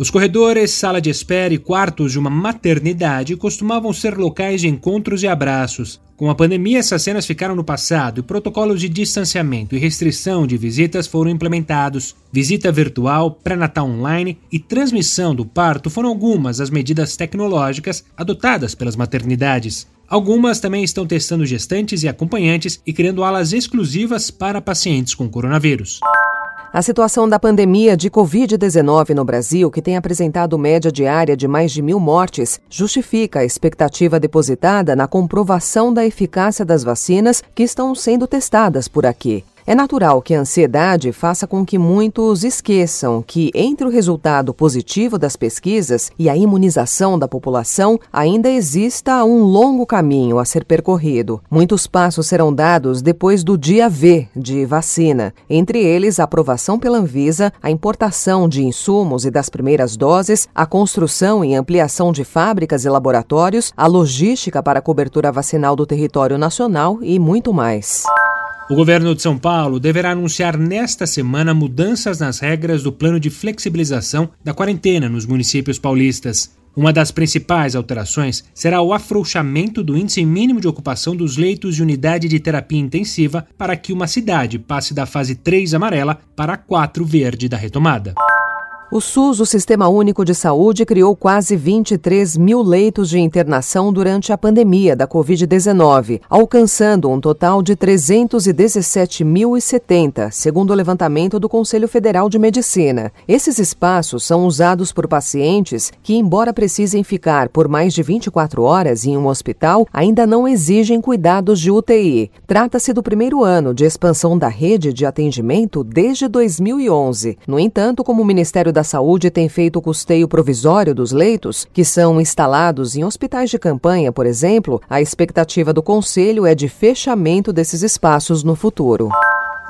Os corredores, sala de espera e quartos de uma maternidade costumavam ser locais de encontros e abraços. Com a pandemia, essas cenas ficaram no passado e protocolos de distanciamento e restrição de visitas foram implementados. Visita virtual, pré-natal online e transmissão do parto foram algumas das medidas tecnológicas adotadas pelas maternidades. Algumas também estão testando gestantes e acompanhantes e criando alas exclusivas para pacientes com coronavírus. A situação da pandemia de Covid-19 no Brasil, que tem apresentado média diária de mais de mil mortes, justifica a expectativa depositada na comprovação da eficácia das vacinas que estão sendo testadas por aqui. É natural que a ansiedade faça com que muitos esqueçam que, entre o resultado positivo das pesquisas e a imunização da população, ainda exista um longo caminho a ser percorrido. Muitos passos serão dados depois do dia V de vacina, entre eles a aprovação pela Anvisa, a importação de insumos e das primeiras doses, a construção e ampliação de fábricas e laboratórios, a logística para a cobertura vacinal do território nacional e muito mais. O governo de São Paulo deverá anunciar nesta semana mudanças nas regras do plano de flexibilização da quarentena nos municípios paulistas. Uma das principais alterações será o afrouxamento do índice mínimo de ocupação dos leitos de unidade de terapia intensiva para que uma cidade passe da fase 3 amarela para a 4 verde da retomada. O SUS, o Sistema Único de Saúde, criou quase 23 mil leitos de internação durante a pandemia da Covid-19, alcançando um total de 317.070, segundo o levantamento do Conselho Federal de Medicina. Esses espaços são usados por pacientes que, embora precisem ficar por mais de 24 horas em um hospital, ainda não exigem cuidados de UTI. Trata-se do primeiro ano de expansão da rede de atendimento desde 2011. No entanto, como o Ministério da da Saúde tem feito o custeio provisório dos leitos, que são instalados em hospitais de campanha, por exemplo, a expectativa do Conselho é de fechamento desses espaços no futuro.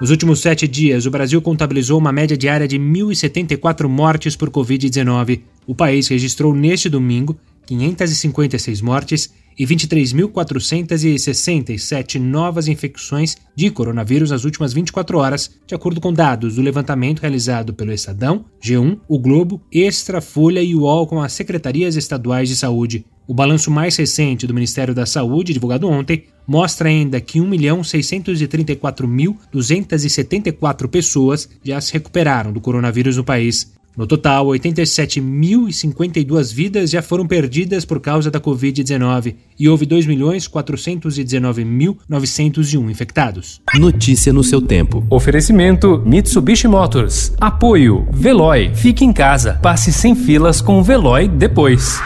Nos últimos sete dias, o Brasil contabilizou uma média diária de 1.074 mortes por Covid-19. O país registrou neste domingo 556 mortes e 23.467 novas infecções de coronavírus nas últimas 24 horas, de acordo com dados do levantamento realizado pelo Estadão, G1, o Globo, Extra, Folha e UOL com as secretarias estaduais de saúde. O balanço mais recente do Ministério da Saúde, divulgado ontem, mostra ainda que 1.634.274 pessoas já se recuperaram do coronavírus no país. No total, 87.052 vidas já foram perdidas por causa da Covid-19 e houve 2.419.901 infectados. Notícia no seu tempo. Oferecimento Mitsubishi Motors. Apoio Veloy. Fique em casa. Passe sem filas com o Veloy depois.